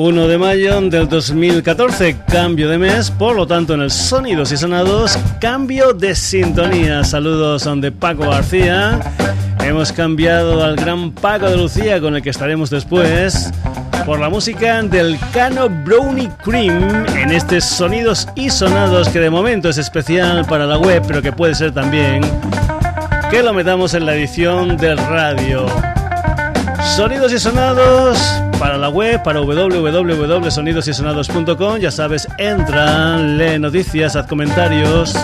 1 de mayo del 2014, cambio de mes, por lo tanto en el Sonidos y Sonados, cambio de sintonía. Saludos de Paco García. Hemos cambiado al gran Paco de Lucía con el que estaremos después por la música del Cano Brownie Cream en este Sonidos y Sonados que de momento es especial para la web, pero que puede ser también que lo metamos en la edición del radio. Sonidos y Sonados para la web, para www.sonidosysonados.com. Ya sabes, entra, lee noticias, haz comentarios,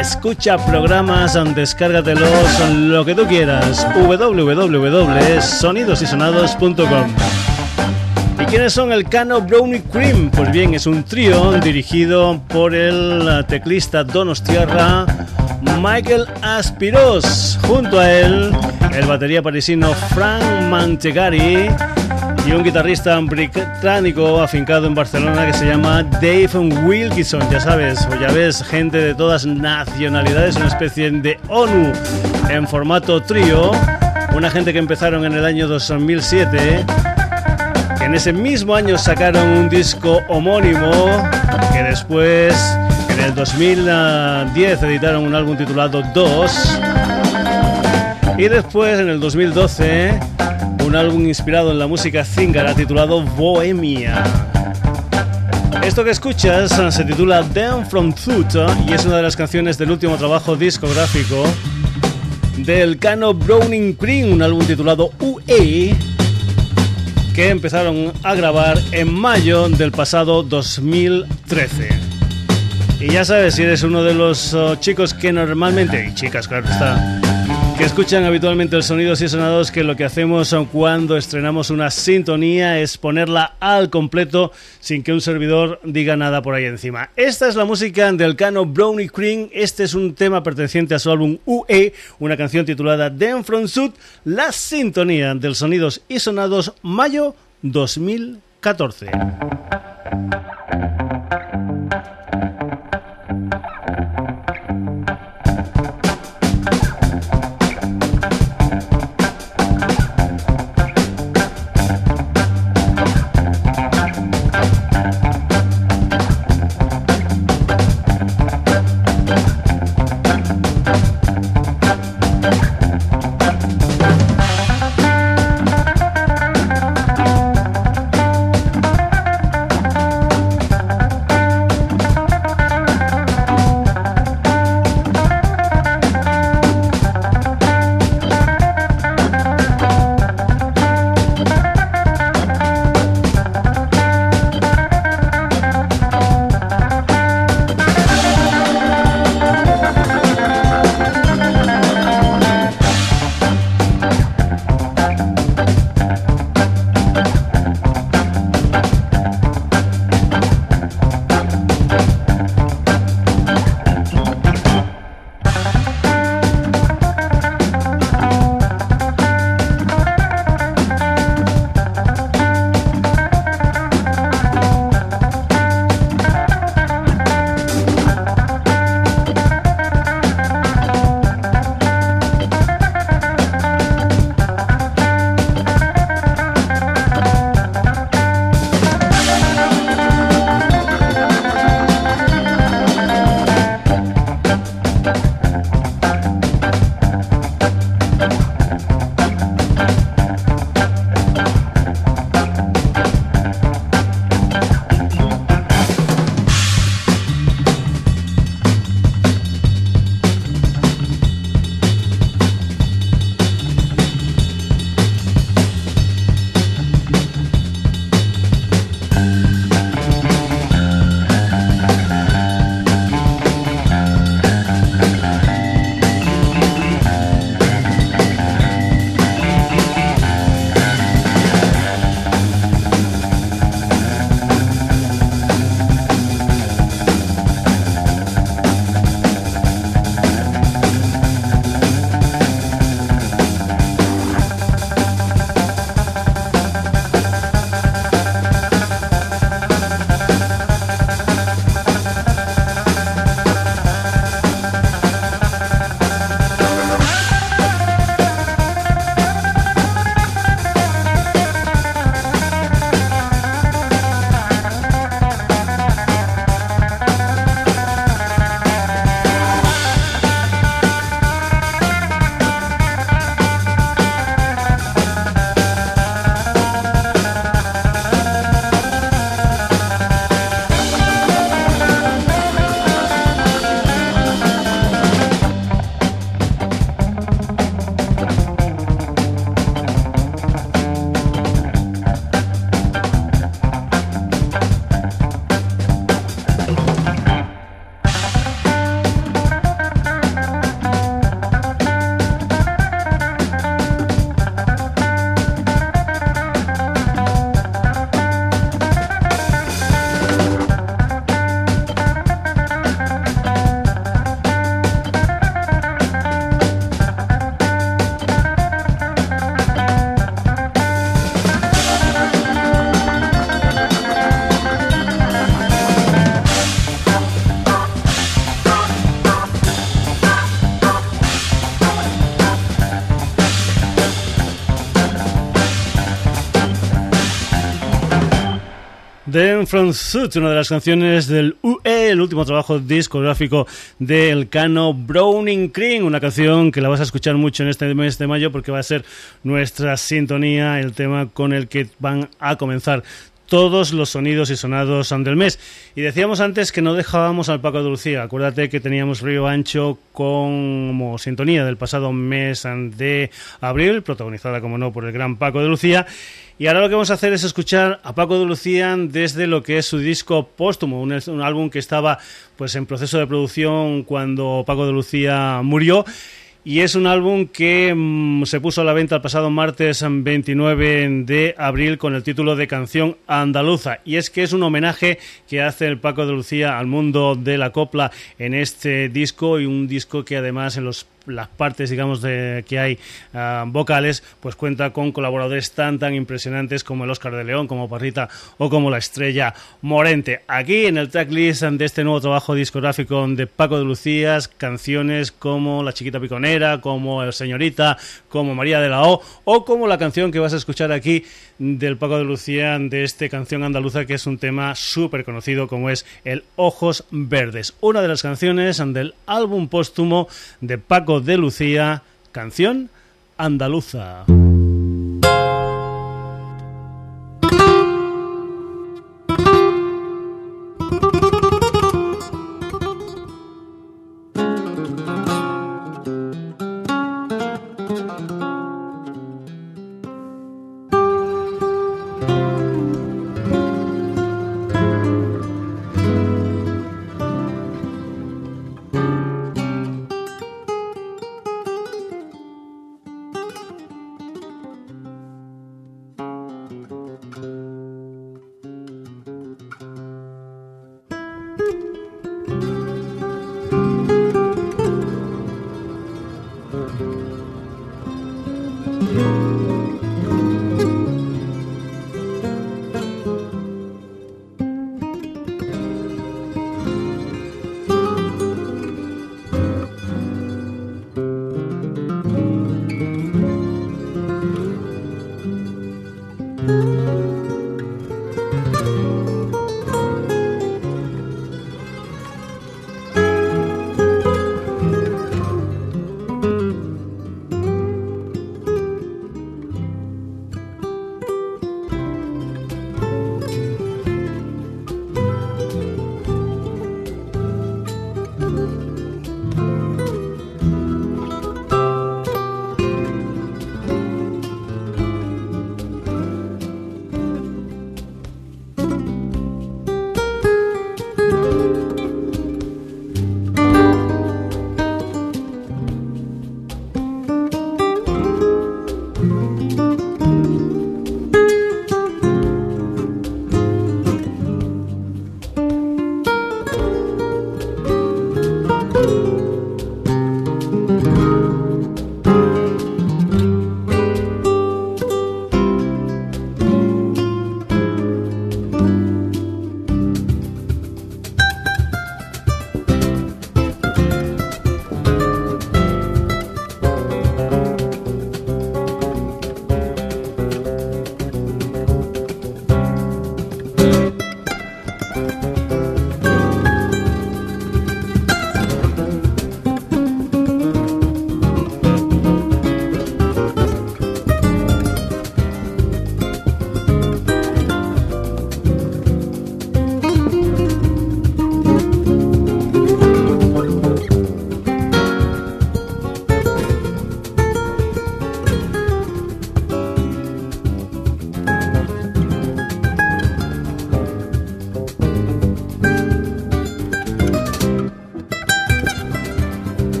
escucha programas, descárgatelos, lo que tú quieras. www.sonidosysonados.com. ¿Y quiénes son el Cano Brownie Cream? Pues bien, es un trío dirigido por el teclista Donostiarra Michael Aspiros. Junto a él, el batería parisino Frank Mantegari y un guitarrista británico afincado en Barcelona que se llama Dave Wilkinson. Ya sabes, o ya ves, gente de todas nacionalidades, una especie de ONU en formato trío. Una gente que empezaron en el año 2007, que en ese mismo año sacaron un disco homónimo, que después, en el 2010, editaron un álbum titulado Dos. Y después, en el 2012, un álbum inspirado en la música zingara titulado Bohemia. Esto que escuchas se titula Down from Foot y es una de las canciones del último trabajo discográfico del Cano Browning Cream, un álbum titulado UE que empezaron a grabar en mayo del pasado 2013. Y ya sabes, si eres uno de los oh, chicos que normalmente, y chicas, claro está, que escuchan habitualmente el sonidos y sonados que lo que hacemos cuando estrenamos una sintonía es ponerla al completo sin que un servidor diga nada por ahí encima. Esta es la música del cano Brownie Cream. Este es un tema perteneciente a su álbum UE, una canción titulada Den From Sud, la sintonía del sonidos y sonados mayo 2014. From Suit, una de las canciones del UE, el último trabajo discográfico del Cano Browning Cream, una canción que la vas a escuchar mucho en este mes de mayo porque va a ser nuestra sintonía, el tema con el que van a comenzar todos los sonidos y sonados del mes. Y decíamos antes que no dejábamos al Paco de Lucía. Acuérdate que teníamos Río Ancho como sintonía del pasado mes de abril, protagonizada, como no, por el gran Paco de Lucía. Y ahora lo que vamos a hacer es escuchar a Paco de Lucía desde lo que es su disco póstumo, un, un álbum que estaba pues en proceso de producción cuando Paco de Lucía murió y es un álbum que mm, se puso a la venta el pasado martes 29 de abril con el título de Canción Andaluza. Y es que es un homenaje que hace el Paco de Lucía al mundo de la copla en este disco y un disco que además en los las partes, digamos, de, que hay ah, vocales, pues cuenta con colaboradores tan, tan impresionantes como el Oscar de León, como Parrita o como la estrella Morente. Aquí en el tracklist de este nuevo trabajo discográfico de Paco de Lucías, canciones como La Chiquita Piconera, como El Señorita, como María de la O, o como la canción que vas a escuchar aquí del Paco de Lucía, de esta canción andaluza, que es un tema súper conocido como es el Ojos Verdes. Una de las canciones del álbum póstumo de Paco de Lucía, canción andaluza.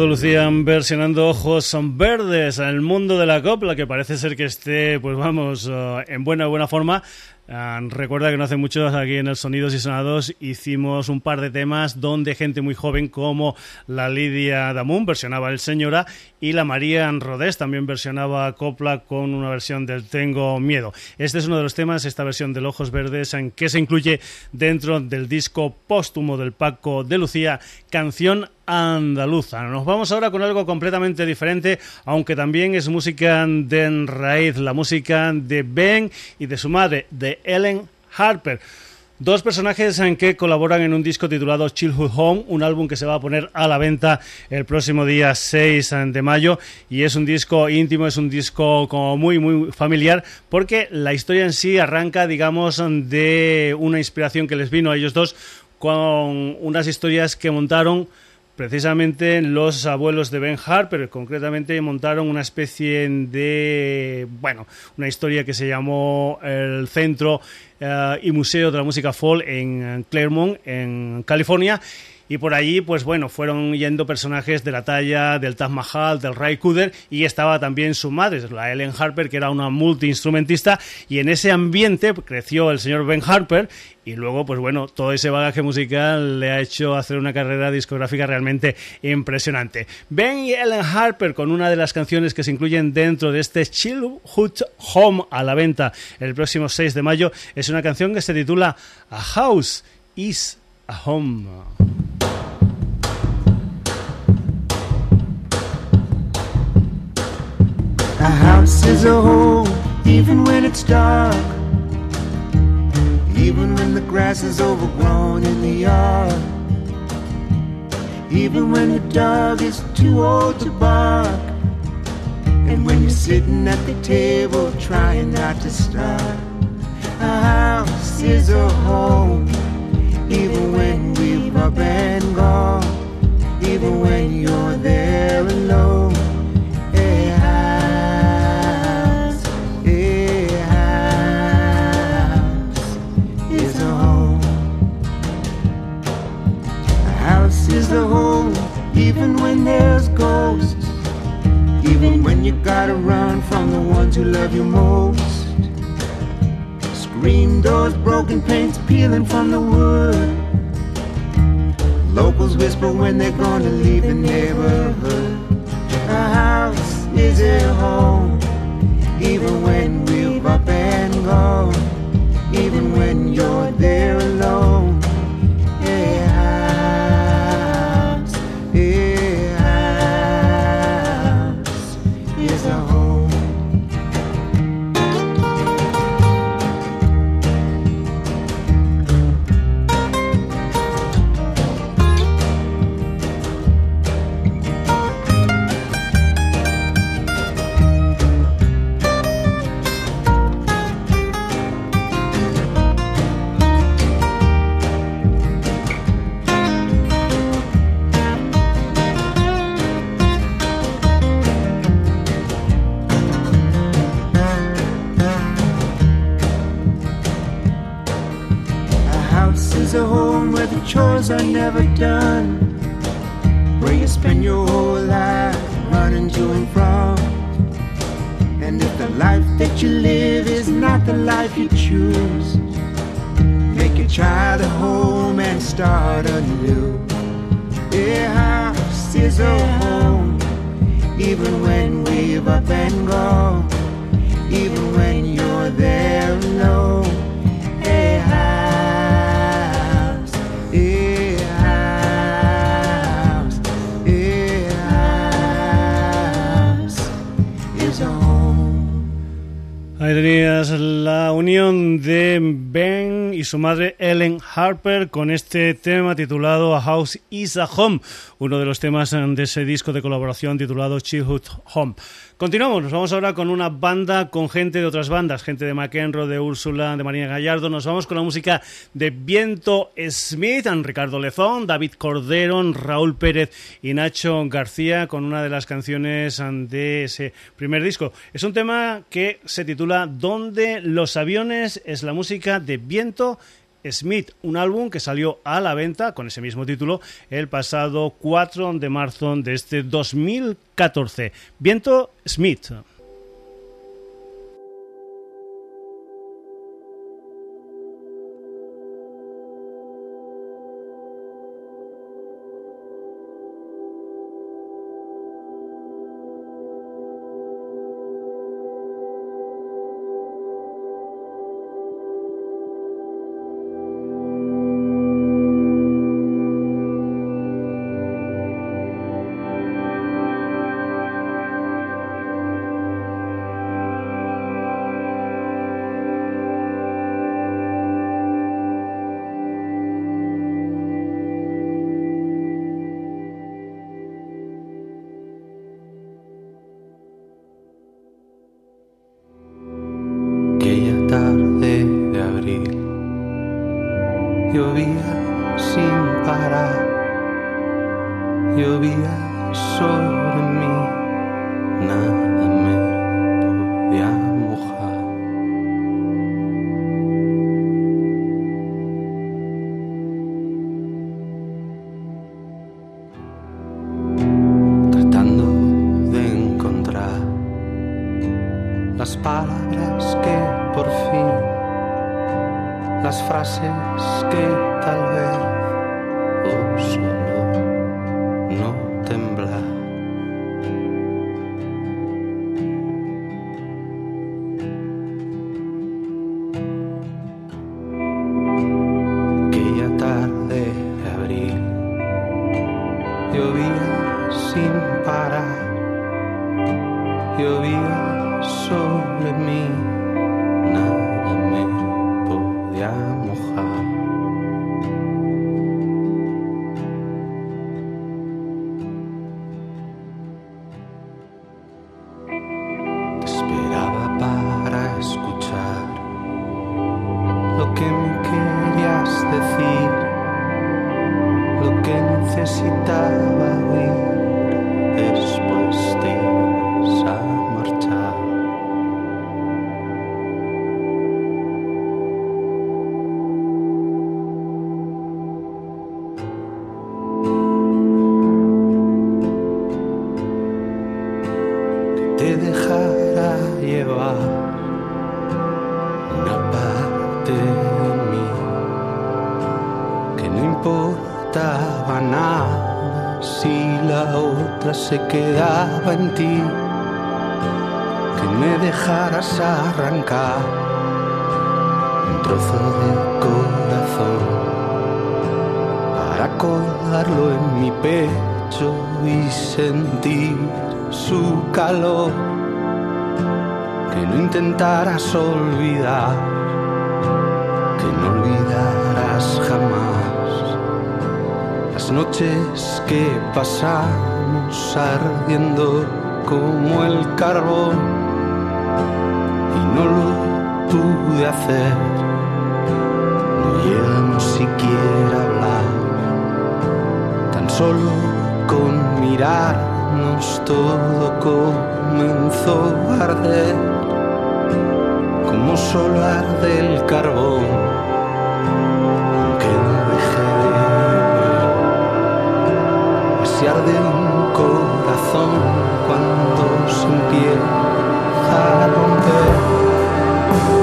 Paco de Lucía versionando Ojos son verdes al mundo de la copla, que parece ser que esté, pues vamos, eh, en buena buena forma. Ah, recuerda que no hace mucho aquí en el Sonidos y Sonados hicimos un par de temas donde gente muy joven como la Lidia Damun versionaba El Señora y la María Rodés también versionaba Copla con una versión del Tengo Miedo. Este es uno de los temas, esta versión del Ojos Verdes, en que se incluye dentro del disco póstumo del Paco de Lucía, canción andaluza. Nos vamos ahora con algo completamente diferente, aunque también es música de raíz, la música de Ben y de su madre, de Ellen Harper. Dos personajes en que colaboran en un disco titulado Childhood Home, un álbum que se va a poner a la venta el próximo día 6 de mayo y es un disco íntimo, es un disco como muy muy familiar porque la historia en sí arranca digamos de una inspiración que les vino a ellos dos con unas historias que montaron precisamente los abuelos de Ben Harper, concretamente montaron una especie de, bueno, una historia que se llamó el Centro eh, y Museo de la Música Folk en Claremont, en California, y por allí, pues bueno, fueron yendo personajes de la talla del Taj Mahal, del Ray Cooder y estaba también su madre, la Ellen Harper, que era una multiinstrumentista y en ese ambiente creció el señor Ben Harper y luego, pues bueno, todo ese bagaje musical le ha hecho hacer una carrera discográfica realmente impresionante. Ben y Ellen Harper con una de las canciones que se incluyen dentro de este Childhood Home a la venta el próximo 6 de mayo es una canción que se titula A House is a Home. A house is a home, even when it's dark. Even when the grass is overgrown in the yard. Even when the dog is too old to bark. And when you're sitting at the table trying not to starve. A house is a home, even when we've up and gone. Even when you're there alone. When you gotta run from the ones who love you most. Screen doors, broken paints peeling from the wood. Locals whisper when they're gonna leave the neighborhood. A house is a home, even when we're up and gone. Even when you're there alone. Are never done. Where you spend your whole life running to and from. And if the life that you live is not the life you choose, make your child a home and start anew. A house is a home, even when we've up and gone, even when La unión de Ben y su madre Ellen Harper con este tema titulado A House is a Home, uno de los temas de ese disco de colaboración titulado Childhood Home. Continuamos, nos vamos ahora con una banda con gente de otras bandas, gente de McEnroe, de Úrsula, de María Gallardo. Nos vamos con la música de Viento Smith, Ricardo Lezón, David Cordero, Raúl Pérez y Nacho García con una de las canciones de ese primer disco. Es un tema que se titula Donde los aviones es la música de Viento Smith, un álbum que salió a la venta con ese mismo título el pasado 4 de marzo de este 2014. Viento Smith. Se pasaron ardiendo como el carbón y no lo pude hacer. No llegamos siquiera a hablar, tan solo con mirarnos todo comenzó a arder, como solo arde el carbón se arde un corazón cuando se empieza a romper.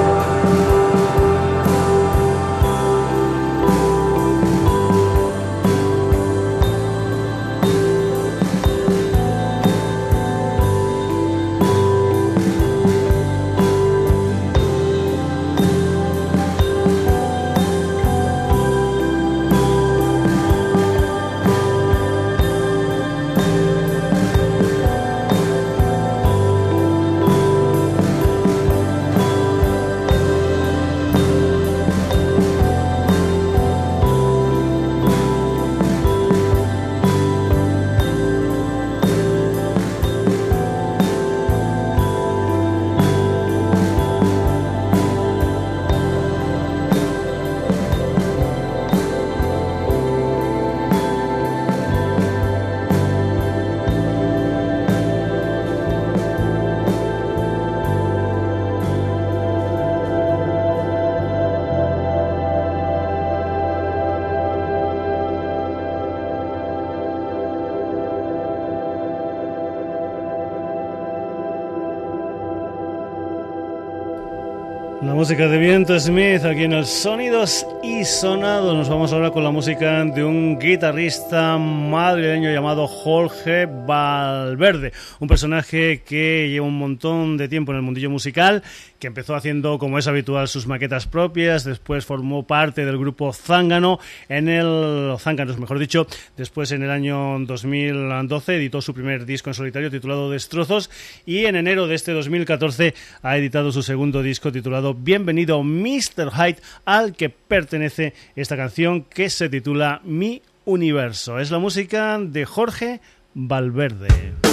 Música de Viento Smith aquí en el Sonidos y Sonados. Nos vamos ahora con la música de un guitarrista madrileño llamado Jorge Valverde, un personaje que lleva un montón de tiempo en el mundillo musical, que empezó haciendo, como es habitual, sus maquetas propias, después formó parte del grupo Zángano, en el Zánganos, mejor dicho, después en el año 2012 editó su primer disco en solitario titulado Destrozos y en enero de este 2014 ha editado su segundo disco titulado bienvenido Mr. Hyde al que pertenece esta canción que se titula Mi Universo. Es la música de Jorge Valverde.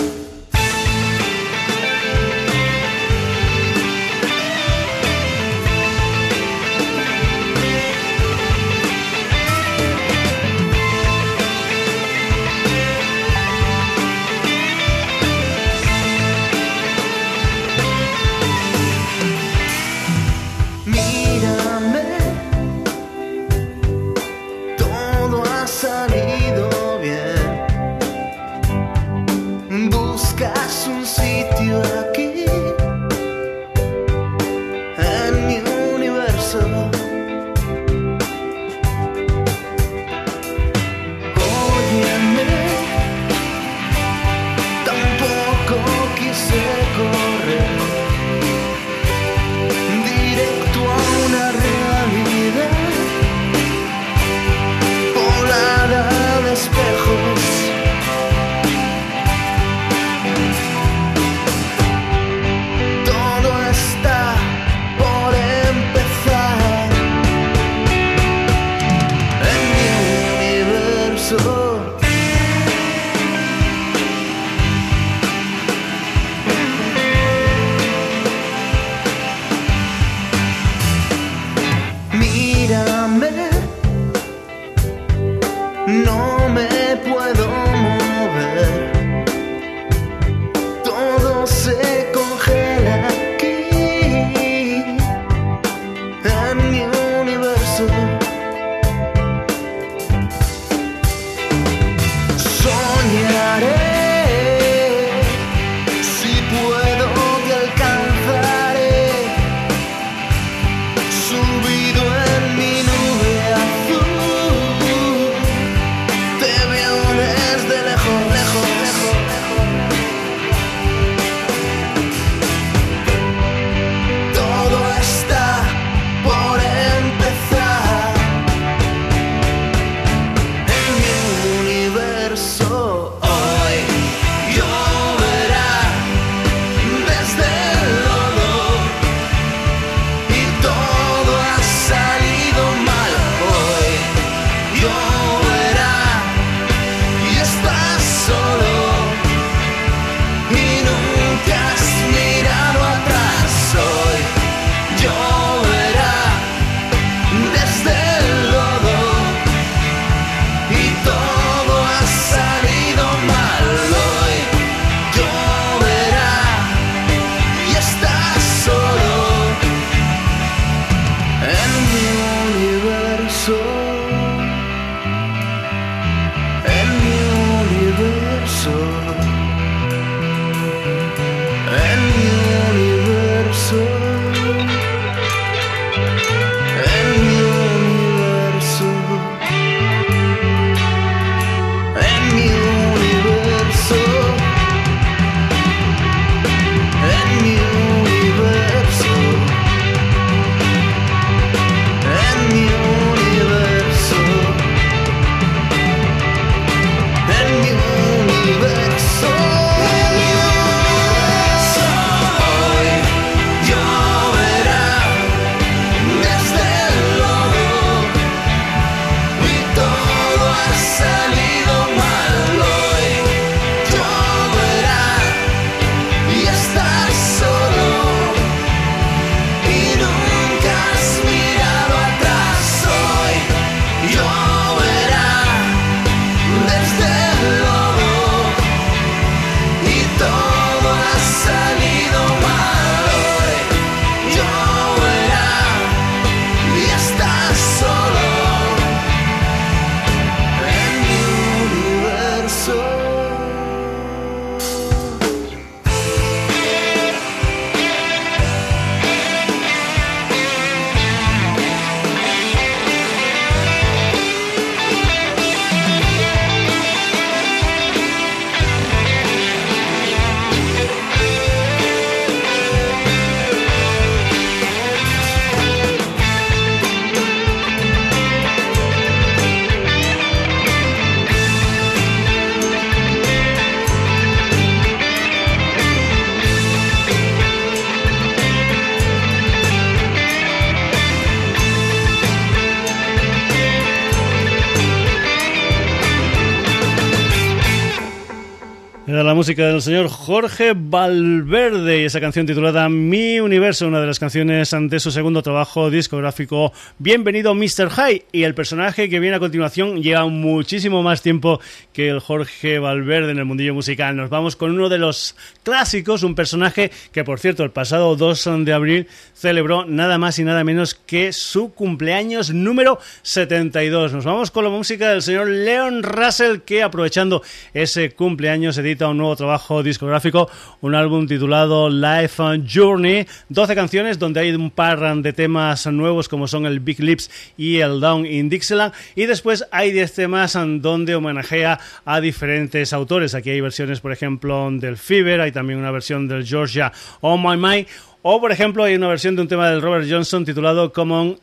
Música del señor Jorge Valverde y esa canción titulada Mi Universo, una de las canciones ante su segundo trabajo discográfico Bienvenido Mr. High y el personaje que viene a continuación lleva muchísimo más tiempo que el Jorge Valverde en el mundillo musical. Nos vamos con uno de los clásicos, un personaje que por cierto el pasado 2 de abril celebró nada más y nada menos que su cumpleaños número 72. Nos vamos con la música del señor Leon Russell que aprovechando ese cumpleaños edita un nuevo trabajo discográfico, un álbum titulado Life Journey, 12 canciones donde hay un par de temas nuevos como son el Big Lips y el Down in Dixieland y después hay 10 temas donde homenajea a diferentes autores. Aquí hay versiones, por ejemplo, del Fever, hay también una versión del Georgia Oh My My o, por ejemplo, hay una versión de un tema del Robert Johnson titulado Common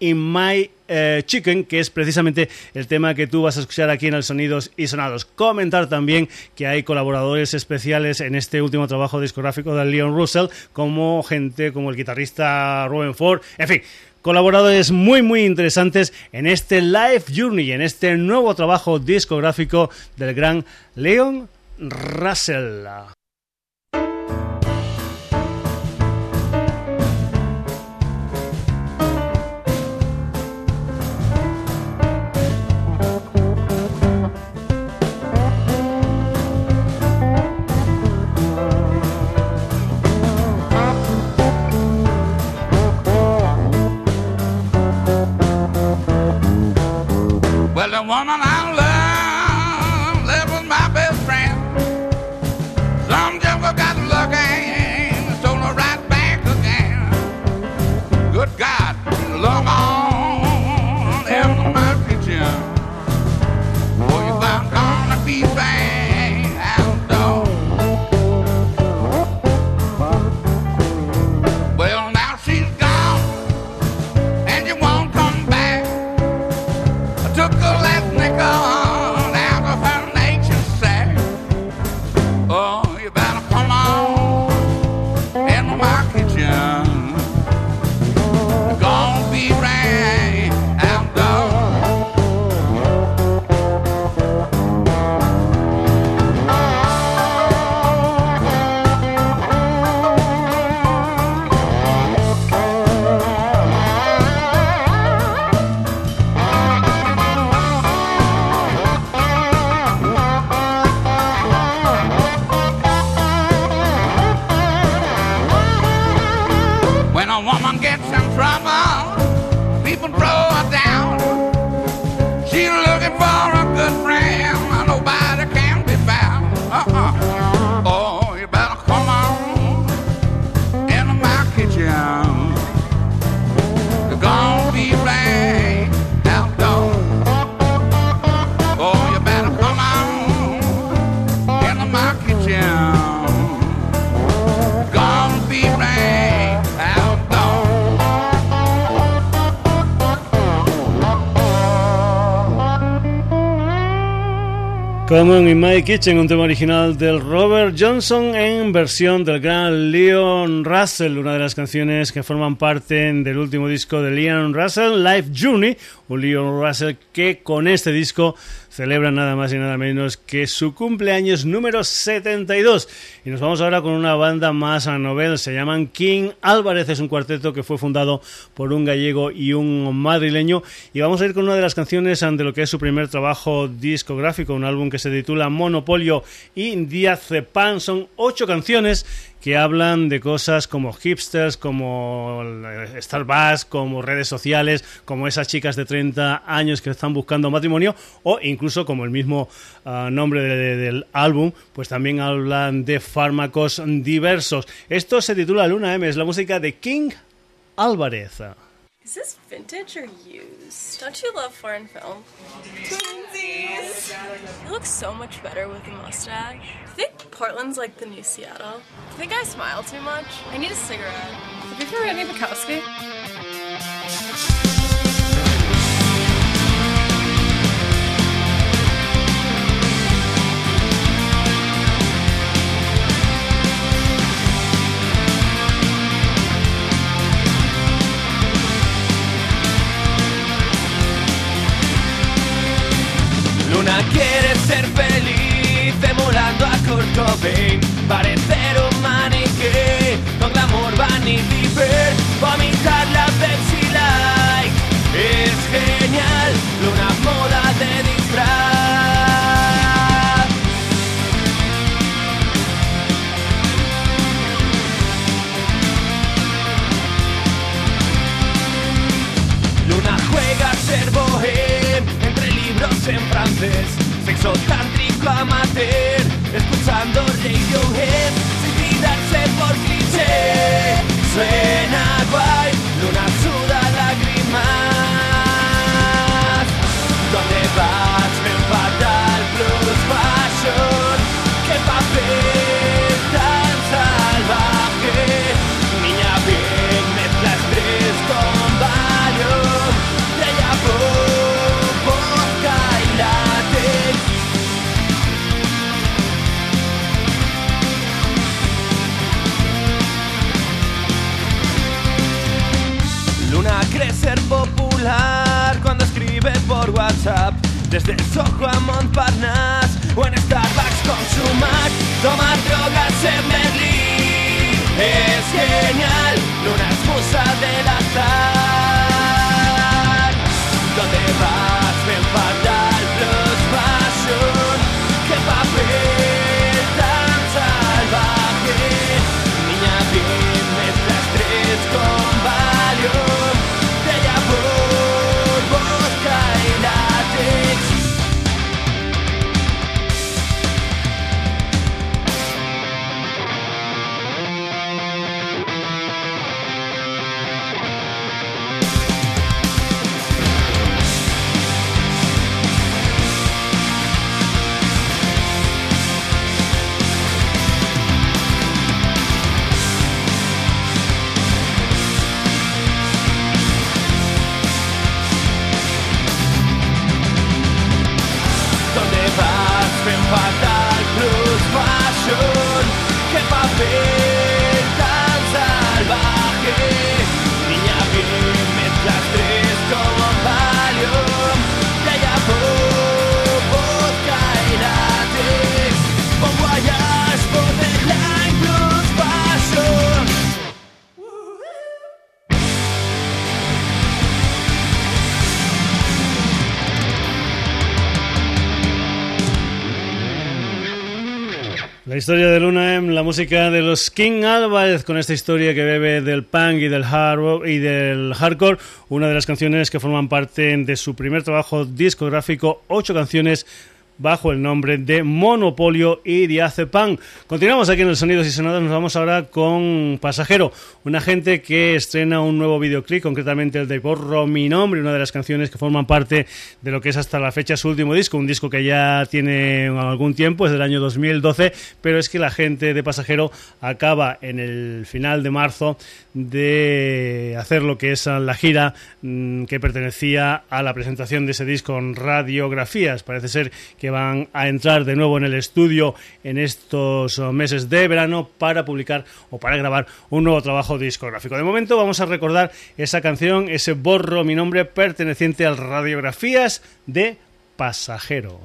in My eh, Chicken, que es precisamente el tema que tú vas a escuchar aquí en el Sonidos y Sonados. Comentar también que hay colaboradores especiales en este último trabajo discográfico de Leon Russell, como gente como el guitarrista Robin Ford, en fin. Colaboradores muy muy interesantes en este Live Journey, en este nuevo trabajo discográfico del gran Leon Russell. the woman Common in My Kitchen, un tema original del Robert Johnson en versión del gran Leon Russell, una de las canciones que forman parte del último disco de Leon Russell, Life Journey, un Leon Russell que con este disco celebra nada más y nada menos que su cumpleaños número 72. Y nos vamos ahora con una banda más a novel, se llaman King Álvarez, es un cuarteto que fue fundado por un gallego y un madrileño. Y vamos a ir con una de las canciones de lo que es su primer trabajo discográfico, un álbum que se titula Monopolio y Diazepam. Son ocho canciones que hablan de cosas como hipsters, como Starbucks, como redes sociales, como esas chicas de 30 años que están buscando matrimonio, o incluso como el mismo ah, nombre de- de- del álbum, pues también hablan de fármacos diversos. Esto se titula Luna M, es la música de King Álvarez. Is this vintage or used? Don't you love foreign film? Twinsies! You look so much better with a mustache. I think Portland's like the new Seattle. I think I smile too much. I need a cigarette. Have you ever read any Bukowski? Luna quiere ser feliz disimulando a Kurt Cobain Parecer un maniquí con glamour Vanity Fair Vomitar francés Sexo tántrico amateur Escuchando Radiohead Sin tirarse por cliché. Suena guay Luna suda de los King Álvarez con esta historia que bebe del punk y del hard y del hardcore, una de las canciones que forman parte de su primer trabajo discográfico, ocho canciones bajo el nombre de Monopolio y Diazepam. Continuamos aquí en el Sonidos y Sonadas, nos vamos ahora con Pasajero, una gente que estrena un nuevo videoclip, concretamente el de Borro Mi Nombre, una de las canciones que forman parte de lo que es hasta la fecha su último disco, un disco que ya tiene algún tiempo, es del año 2012, pero es que la gente de Pasajero acaba en el final de marzo de hacer lo que es la gira mm, que pertenecía a la presentación de ese disco en radiografías. Parece ser que van a entrar de nuevo en el estudio en estos oh, meses de verano para publicar o para grabar un nuevo trabajo discográfico. De momento vamos a recordar esa canción, ese borro mi nombre perteneciente al radiografías de Pasajero.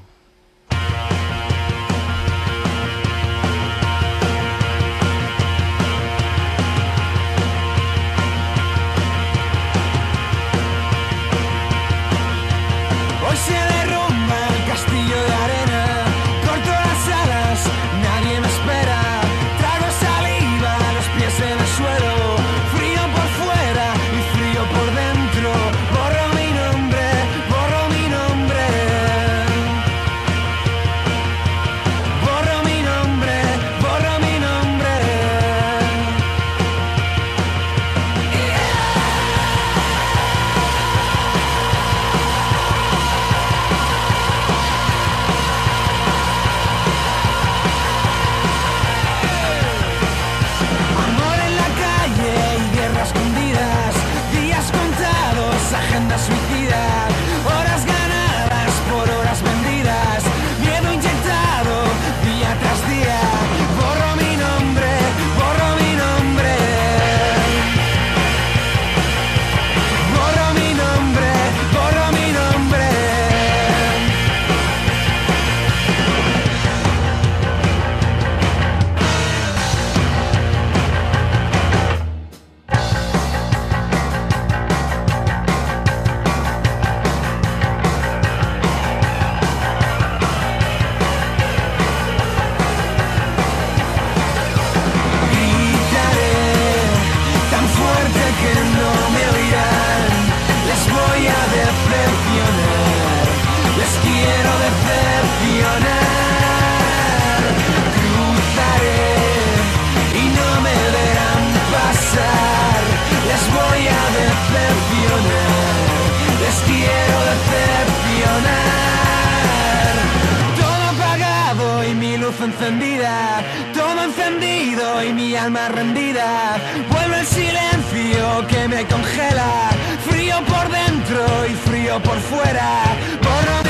quiero decepcionar. Todo apagado y mi luz encendida, todo encendido y mi alma rendida. Vuelve el silencio que me congela, frío por dentro y frío por fuera. Por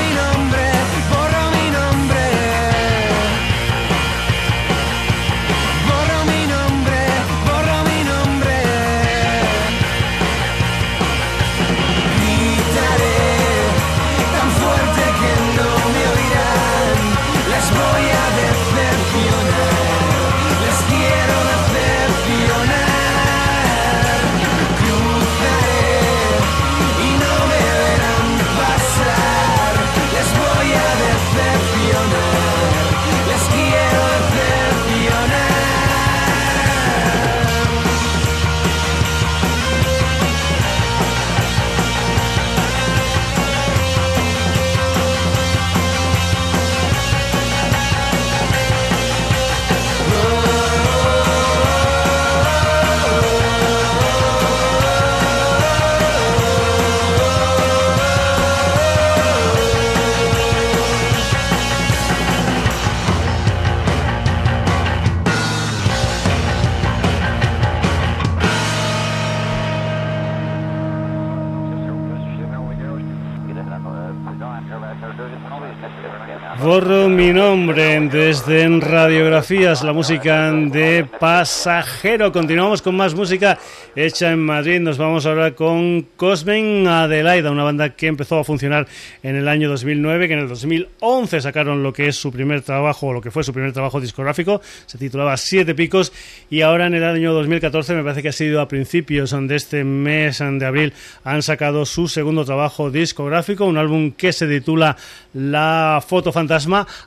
Borro mi nombre desde Radiografías, la música de Pasajero. Continuamos con más música hecha en Madrid. Nos vamos ahora con Cosmen Adelaida, una banda que empezó a funcionar en el año 2009, que en el 2011 sacaron lo que es su primer trabajo, o lo que fue su primer trabajo discográfico. Se titulaba Siete Picos y ahora en el año 2014, me parece que ha sido a principios de este mes de abril, han sacado su segundo trabajo discográfico, un álbum que se titula La Foto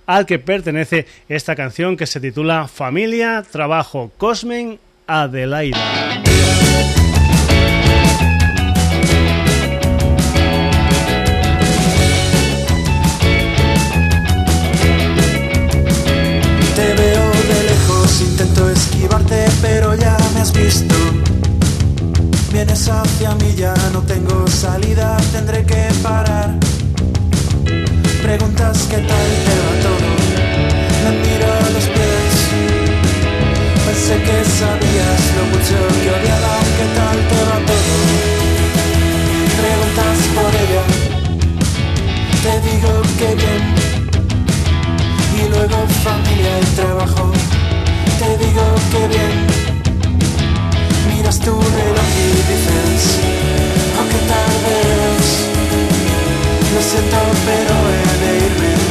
Al que pertenece esta canción que se titula Familia, Trabajo, Cosmen, Adelaida. Te veo de lejos, intento esquivarte, pero ya me has visto. Vienes hacia mí, ya no tengo salida, tendré que parar. Preguntas qué tal te va todo, me miro a los pies. Pensé que sabías lo mucho que odiaba, qué tal te va todo. Preguntas por ella, te digo que bien y luego familia y trabajo. Te digo que bien, miras tu reloj y dices, aunque tarde lo siento pero he de irme,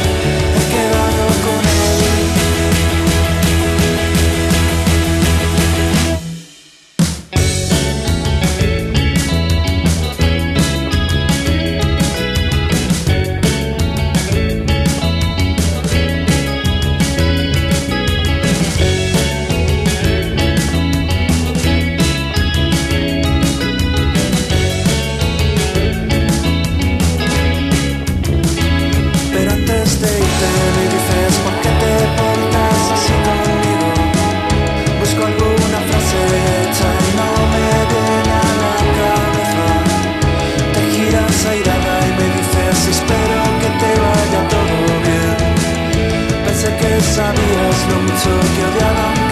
Pensé que sabías lo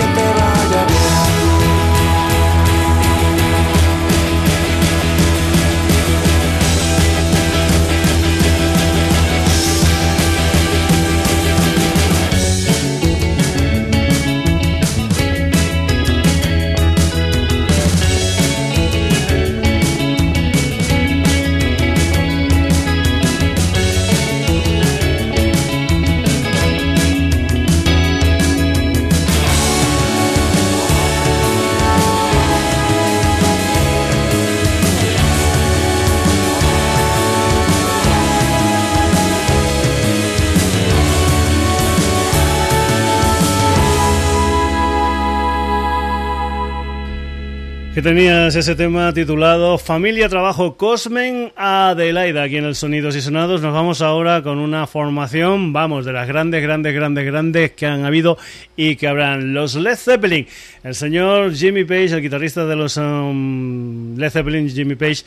Tenías ese tema titulado Familia, Trabajo, Cosmen, Adelaida. Aquí en el Sonidos y Sonados nos vamos ahora con una formación, vamos, de las grandes, grandes, grandes, grandes que han habido y que habrán. Los Led Zeppelin. El señor Jimmy Page, el guitarrista de los um, Led Zeppelin, Jimmy Page,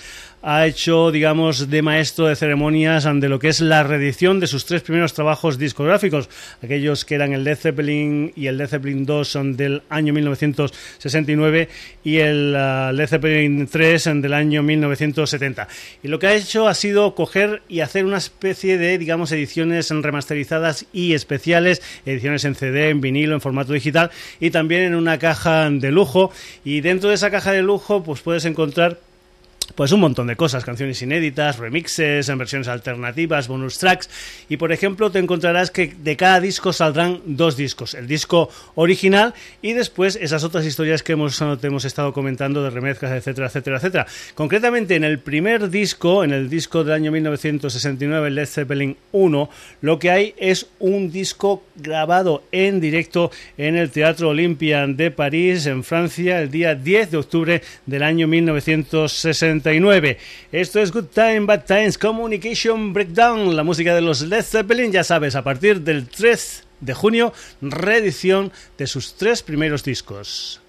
ha hecho, digamos, de maestro de ceremonias de lo que es la reedición de sus tres primeros trabajos discográficos, aquellos que eran el Led Zeppelin y el Led Zeppelin 2 son del año 1969 y el Led Zeppelin 3 del año 1970. Y lo que ha hecho ha sido coger y hacer una especie de, digamos, ediciones remasterizadas y especiales, ediciones en CD, en vinilo, en formato digital y también en una caja de lujo. Y dentro de esa caja de lujo, pues puedes encontrar pues un montón de cosas, canciones inéditas, remixes, en versiones alternativas, bonus tracks y por ejemplo te encontrarás que de cada disco saldrán dos discos, el disco original y después esas otras historias que hemos, hemos estado comentando de remezclas, etcétera, etcétera, etcétera. Concretamente en el primer disco, en el disco del año 1969, Led Zeppelin 1, lo que hay es un disco grabado en directo en el Teatro Olympian de París, en Francia, el día 10 de octubre del año 1969. Esto es Good Time, Bad Times Communication Breakdown, la música de los Led Zeppelin, ya sabes, a partir del 3 de junio, reedición de sus tres primeros discos.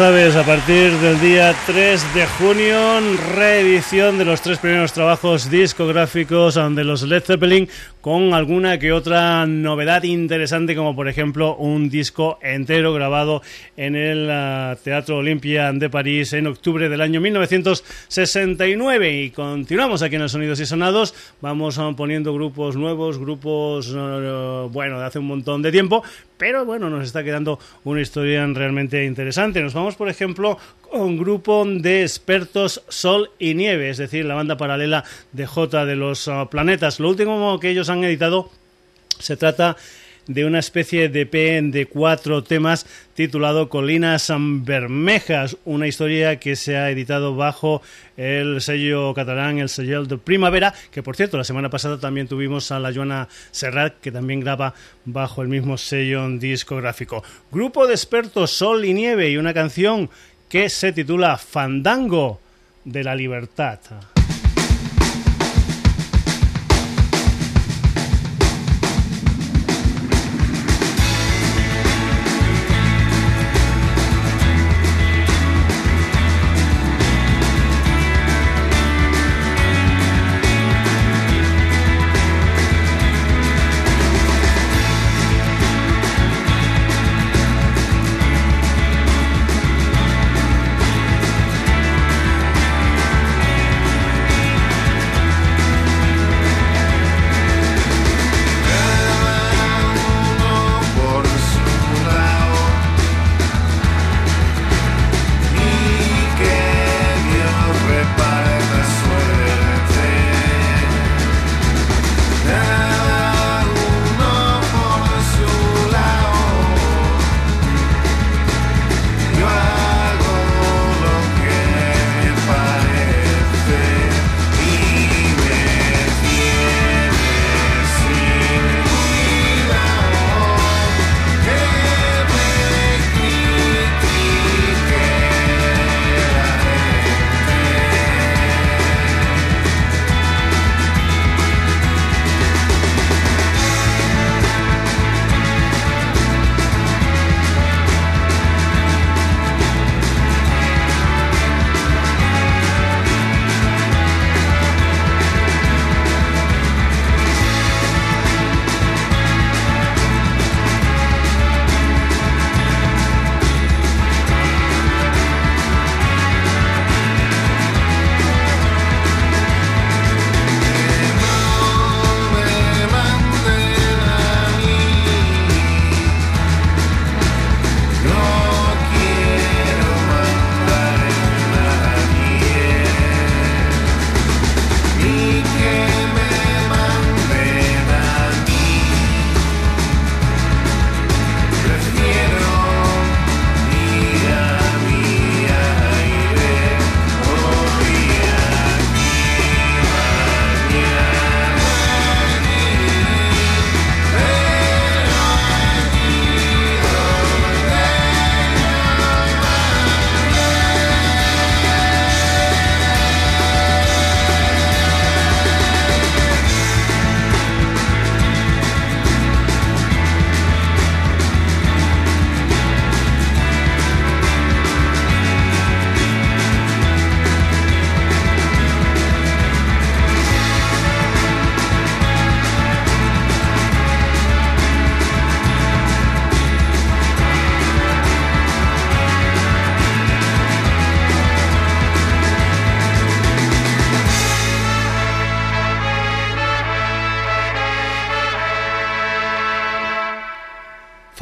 Sabes, a partir del día 3 de junio, reedición de los tres primeros trabajos discográficos de los Led Zeppelin con alguna que otra novedad interesante, como por ejemplo un disco entero grabado en el ah, Teatro Olympia de París en octubre del año 1969. Y continuamos aquí en los Sonidos y Sonados, vamos ah, poniendo grupos nuevos, grupos, ah, bueno, de hace un montón de tiempo, pero bueno, nos está quedando una historia realmente interesante. Nos vamos, por ejemplo, un grupo de expertos Sol y Nieve, es decir, la banda paralela de J de los ah, planetas. Lo último que ellos han editado se trata de una especie de P de cuatro temas titulado Colinas Bermejas, una historia que se ha editado bajo el sello catalán, el sello de Primavera, que por cierto, la semana pasada también tuvimos a la Joana Serrat, que también graba bajo el mismo sello discográfico. Grupo de expertos Sol y Nieve y una canción que se titula Fandango de la Libertad.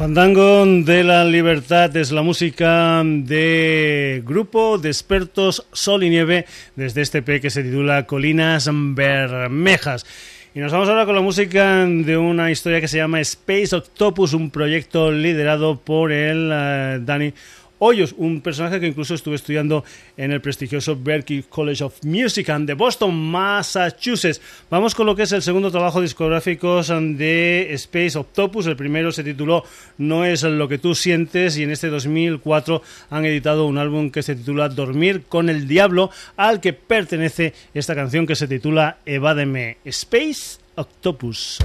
Fandango de la Libertad es la música de grupo de expertos Sol y Nieve desde este P que se titula Colinas Bermejas. Y nos vamos ahora con la música de una historia que se llama Space Octopus, un proyecto liderado por el uh, Danny Hoyos, un personaje que incluso estuve estudiando en el prestigioso Berklee College of Music and de Boston, Massachusetts. Vamos con lo que es el segundo trabajo discográfico de Space Octopus. El primero se tituló No es lo que tú sientes y en este 2004 han editado un álbum que se titula Dormir con el Diablo, al que pertenece esta canción que se titula Evádeme Space Octopus.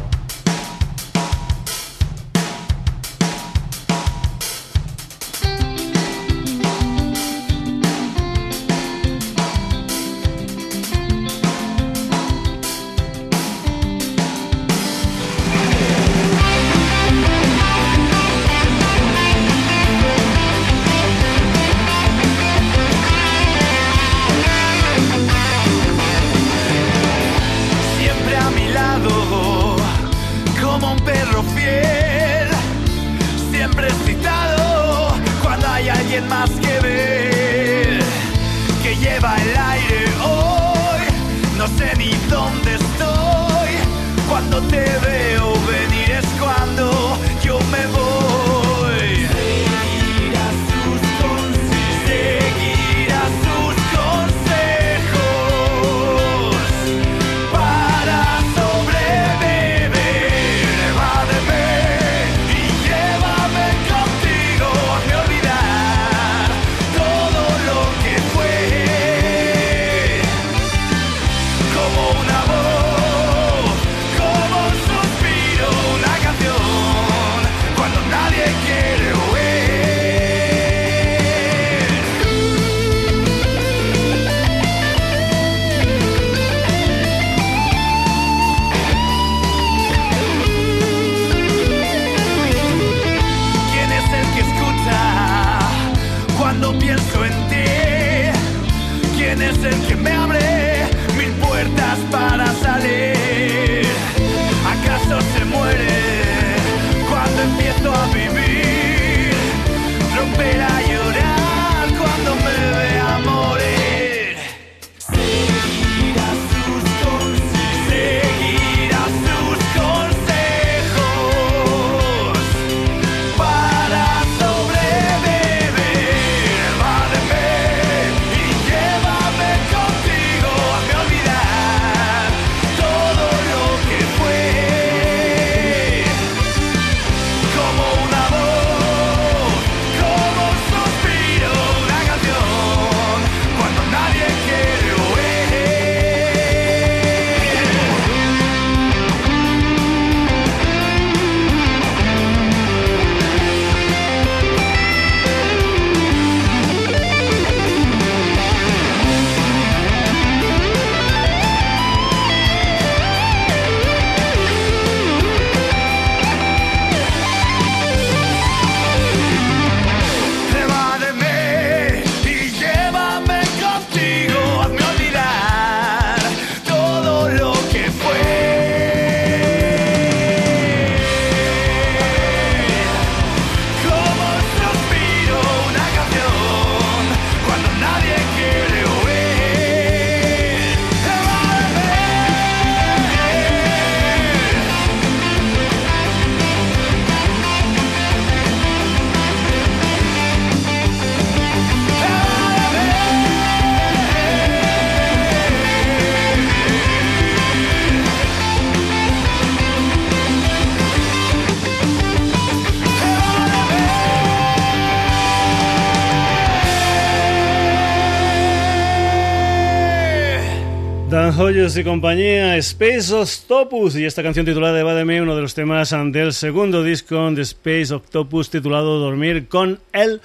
Y compañía, Space Octopus y esta canción titulada Evádeme, uno de los temas del segundo disco de Space Octopus titulado Dormir con el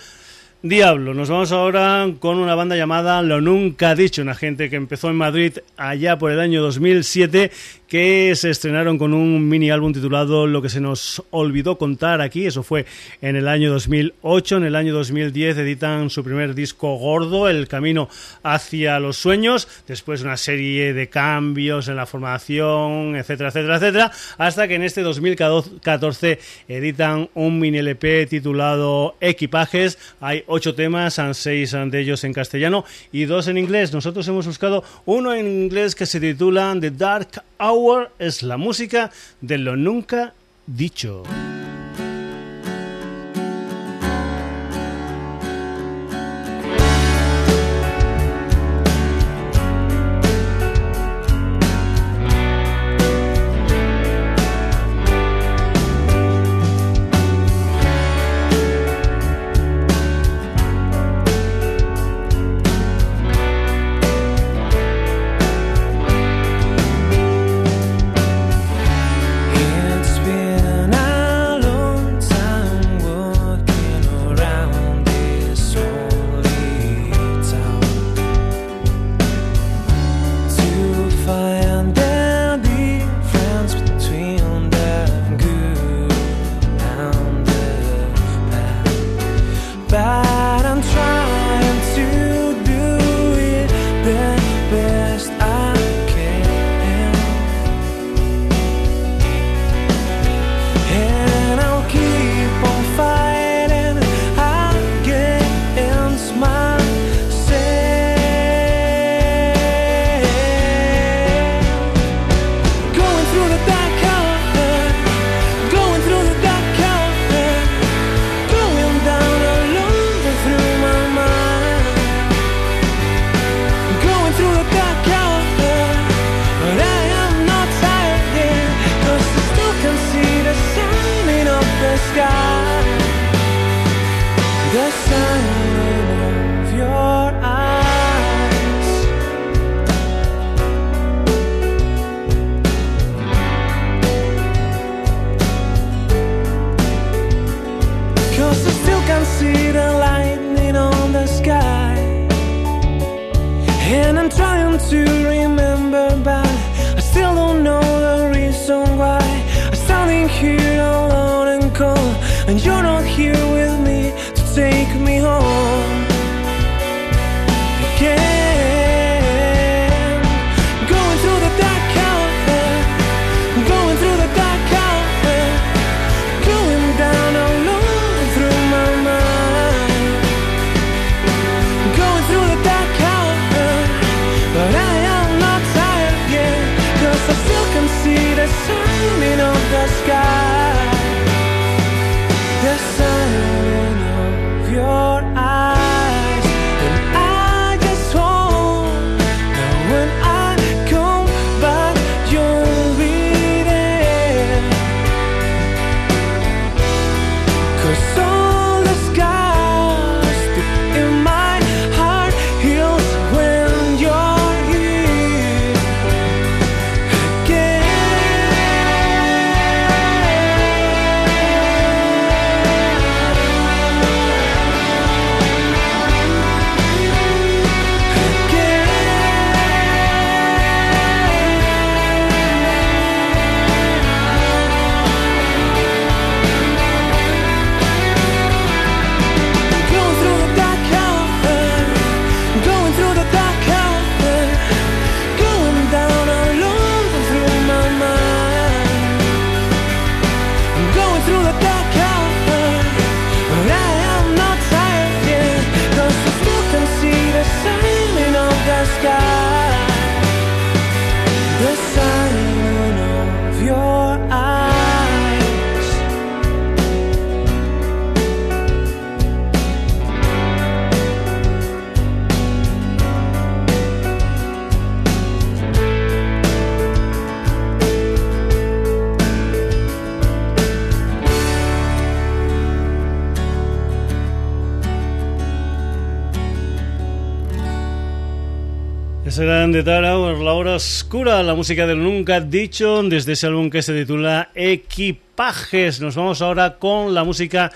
Diablo. Nos vamos ahora con una banda llamada Lo Nunca Dicho, una gente que empezó en Madrid allá por el año 2007 que se estrenaron con un mini álbum titulado Lo que se nos olvidó contar aquí, eso fue en el año 2008, en el año 2010 editan su primer disco gordo, El Camino hacia los Sueños, después una serie de cambios en la formación, etcétera, etcétera, etcétera, hasta que en este 2014 editan un mini LP titulado Equipajes, hay ocho temas, seis de ellos en castellano y dos en inglés. Nosotros hemos buscado uno en inglés que se titula The Dark Hour, es la música de lo nunca dicho. la música del nunca dicho, desde ese álbum que se titula Equipajes. Nos vamos ahora con la música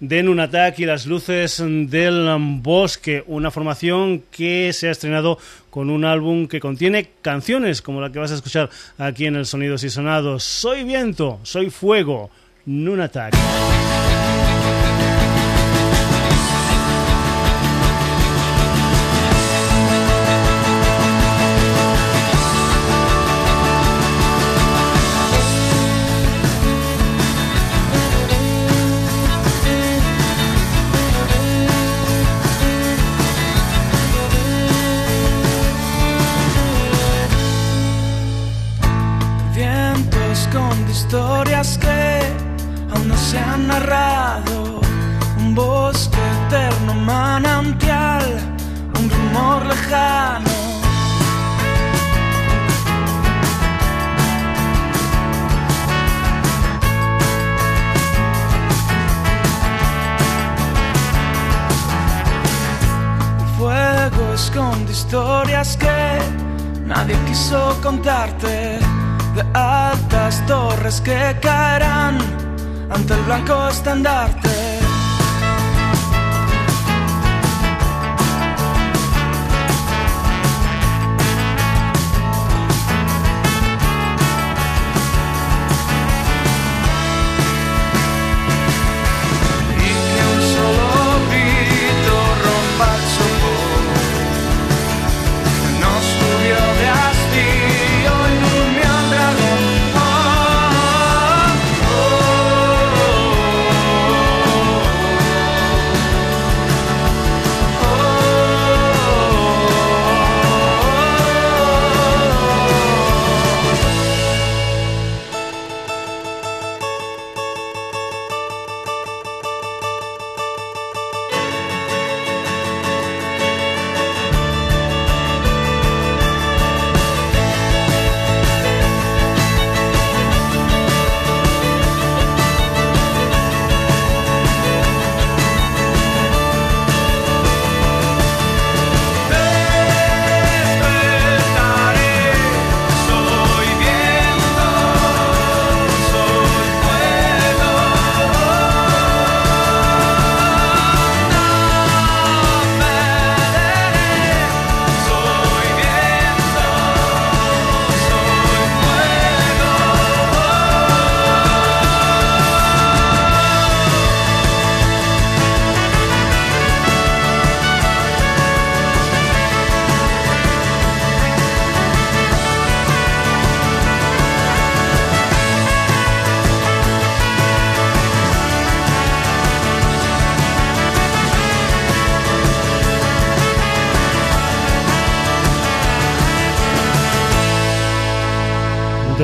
de Nunatak y las luces del bosque, una formación que se ha estrenado con un álbum que contiene canciones como la que vas a escuchar aquí en el Sonidos y Sonados. Soy viento, soy fuego, Nunatak. lejano. Fuego esconde historias que nadie quiso contarte, de altas torres que caerán ante el blanco estandarte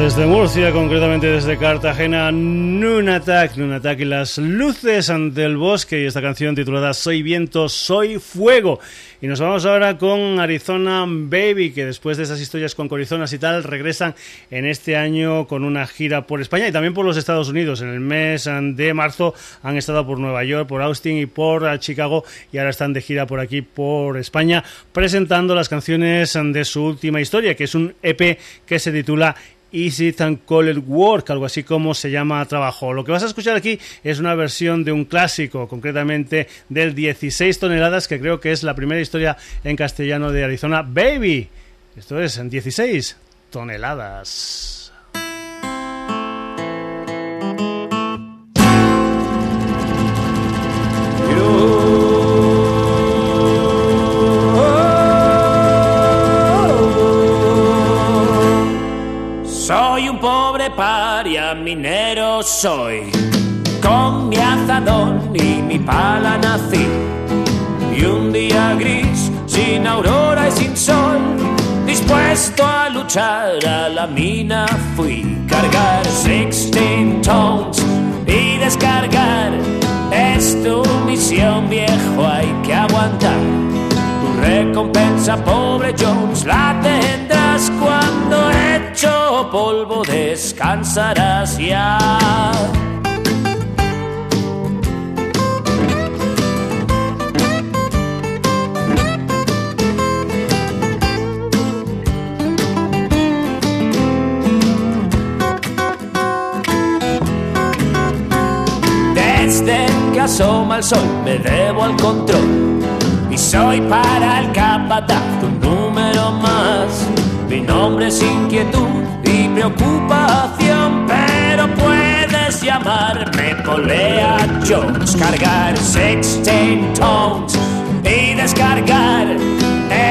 Desde Murcia, concretamente desde Cartagena, Nunatak, Nunatak y las luces ante el bosque y esta canción titulada Soy viento, soy fuego. Y nos vamos ahora con Arizona Baby, que después de esas historias con Corizonas y tal, regresan en este año con una gira por España y también por los Estados Unidos. En el mes de marzo han estado por Nueva York, por Austin y por Chicago y ahora están de gira por aquí, por España, presentando las canciones de su última historia, que es un EP que se titula Easy and Call Work, algo así como se llama trabajo. Lo que vas a escuchar aquí es una versión de un clásico, concretamente del 16 toneladas, que creo que es la primera historia en castellano de Arizona. Baby, esto es en 16 toneladas. Minero soy. Con mi azadón y mi pala nací. Y un día gris, sin aurora y sin sol, dispuesto a luchar a la mina fui. Cargar 16 tons y descargar. Es tu misión, viejo, hay que aguantar. Tu recompensa, pobre Jones, la tendrás cuando hecho polvo descansarás ya. Desde que asoma el sol me debo al control y soy para el capataz un número más mi nombre es inquietud y preocupación, pero puedes llamarme Polea Jones. Cargar 16 tones y descargar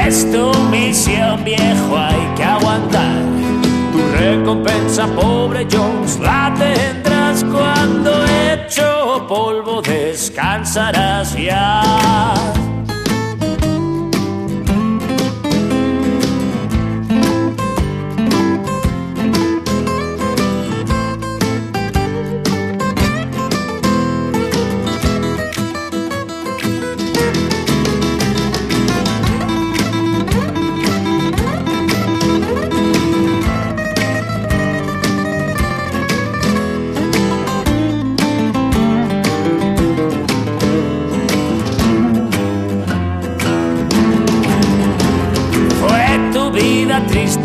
es tu misión, viejo, hay que aguantar. Tu recompensa, pobre Jones, la tendrás cuando hecho polvo descansarás ya.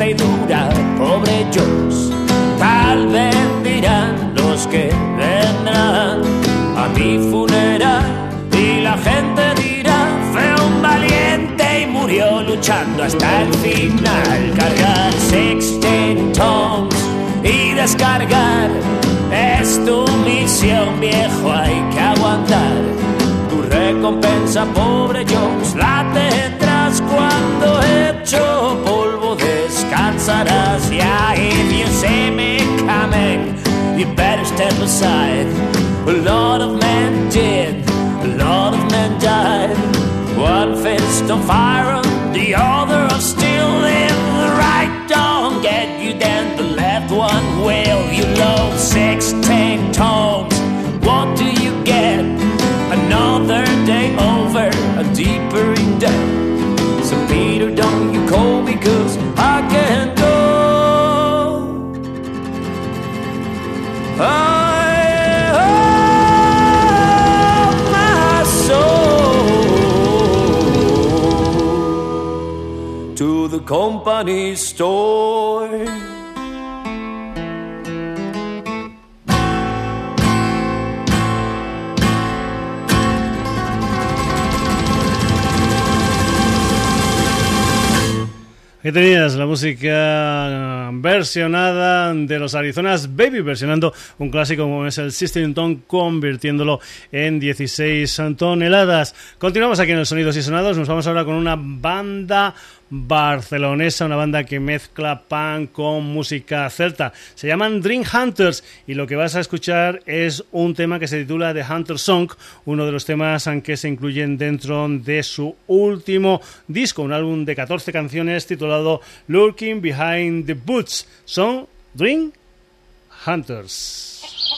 Y dura, pobre Jones. Tal vez dirán los que vendrán a mi funeral y la gente dirá, fue un valiente y murió luchando hasta el final. Cargar 16 tons y descargar es tu misión, viejo, hay que aguantar. Tu recompensa, pobre Jones, la tendrás cuando hecho polvo descansarás. Yeah, if you see me coming, you better step aside. A lot of men did, a lot of men died. One fist on fire the other of steel. If the right don't get you, then the left one will. You load 16 tons. What do you get? Another day over, a deeper company store. Ahí tenías la música versionada de los Arizonas Baby, versionando un clásico como es el System Tone, convirtiéndolo en 16 toneladas. Continuamos aquí en los Sonidos y Sonados, nos vamos ahora con una banda barcelonesa, una banda que mezcla punk con música celta. Se llaman Dream Hunters y lo que vas a escuchar es un tema que se titula The Hunter Song, uno de los temas que se incluyen dentro de su último disco, un álbum de 14 canciones titulado Lurking Behind the Boots. Son Dream Hunters.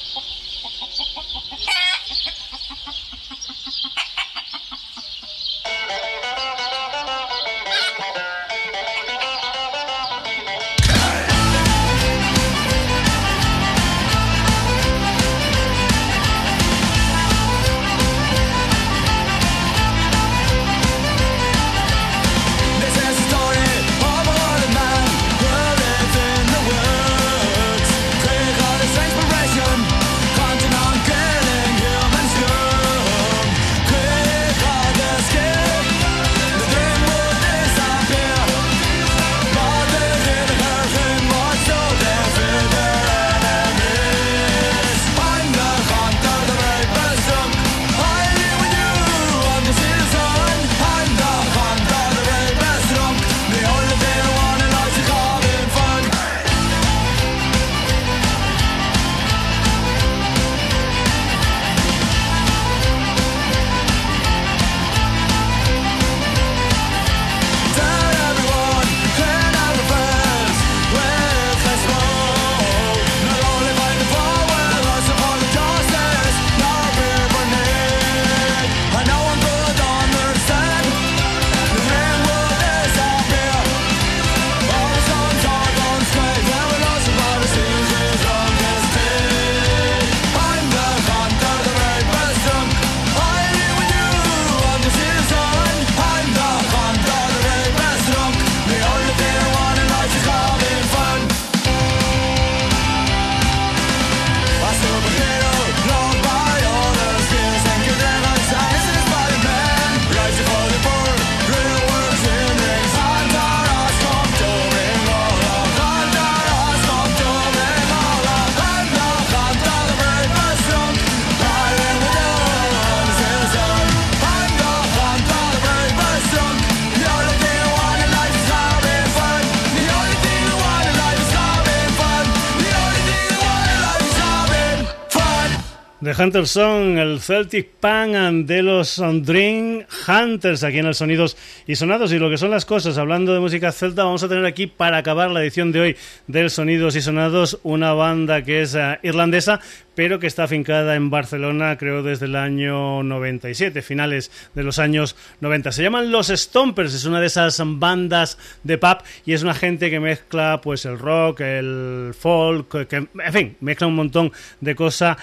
Hunters son el Celtic Pan de los Dream Hunters aquí en el Sonidos y Sonados. Y lo que son las cosas, hablando de música celta, vamos a tener aquí para acabar la edición de hoy del Sonidos y Sonados una banda que es eh, irlandesa, pero que está afincada en Barcelona, creo desde el año 97, finales de los años 90. Se llaman Los Stompers, es una de esas bandas de pub y es una gente que mezcla pues el rock, el folk, que en fin, mezcla un montón de cosas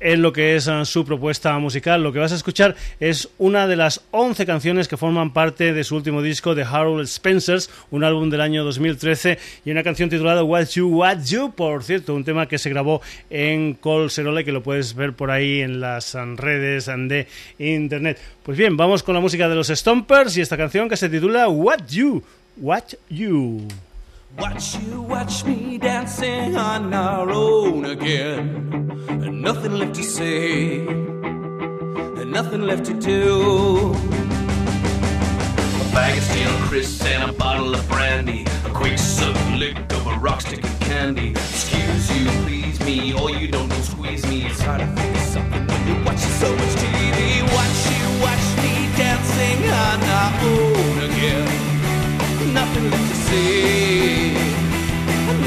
en lo que es ah, su propuesta musical. Lo que vas a escuchar es una de las 11 canciones que forman parte de su último disco de Harold Spencers, un álbum del año 2013 y una canción titulada What You What You, por cierto, un tema que se grabó en Col Serole que lo puedes ver por ahí en las ah, redes ah, de internet. Pues bien, vamos con la música de los Stompers y esta canción que se titula What You What You. Watch you watch me dancing on our own again. And nothing left to say, and nothing left to do. A bag of steel crisps and a bottle of brandy. A quick suck lick of a rock stick of candy. Excuse you, please me, or you don't squeeze me. It's hard to think of something when you're watching so much TV. Watch you watch me dancing on our own again nothing left to say,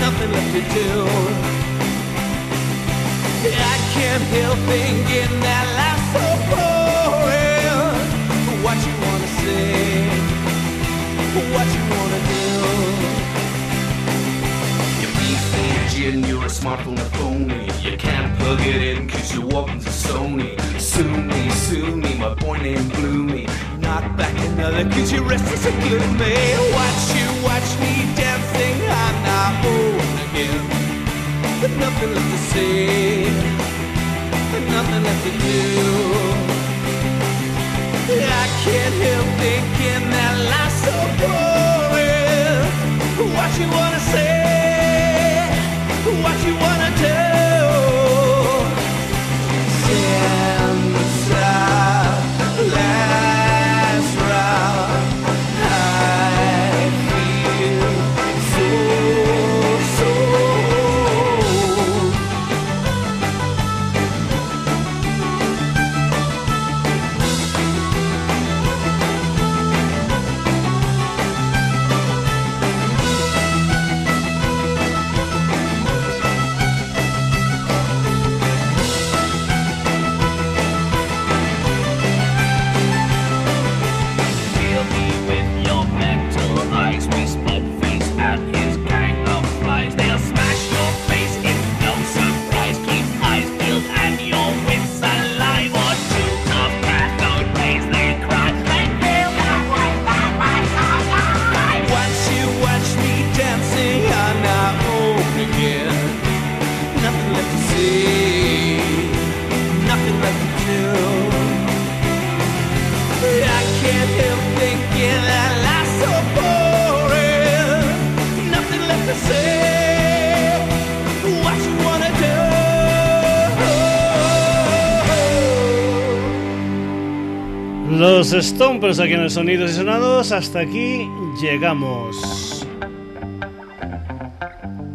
nothing left to do. I can't help thinking that life's so boring. What you wanna say, what you engine, you're a smartphone phony. You can't plug it in cause you're to Sony. Sue me, sue me, my boy named Bloomy knock back another Cause you're restless and gloomy Watch you watch me dancing on our own again But nothing left to say And nothing left to do. I can't help thinking that life's so boring. What you wanna Los Stompers aquí en el Sonidos y Sonados. Hasta aquí llegamos.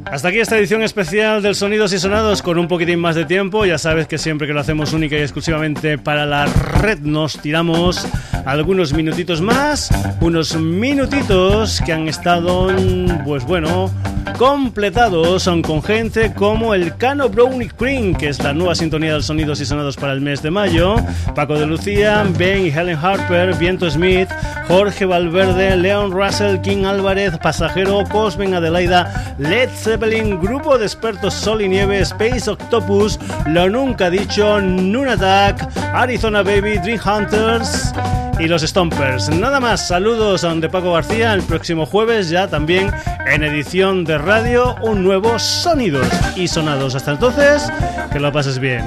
Hasta aquí esta edición especial del Sonidos y Sonados con un poquitín más de tiempo. Ya sabes que siempre que lo hacemos única y exclusivamente para la red nos tiramos algunos minutitos más, unos minutitos que han estado, pues bueno, completados con gente como el Cano Brownie Cream, que es la nueva sintonía de sonidos y sonados para el mes de mayo, Paco de Lucía, Ben y Helen Harper, Viento Smith, Jorge Valverde, Leon Russell, King Álvarez, Pasajero, Cosmen Adelaida, Led Zeppelin, Grupo de Expertos Sol y Nieve, Space Octopus, Lo Nunca Dicho, Noon Attack, Arizona Baby, Dream Hunters y los Stompers. Nada más, saludos a de Paco García. El próximo jueves ya también en edición de radio un nuevo Sonidos y Sonados. Hasta entonces, que lo pases bien.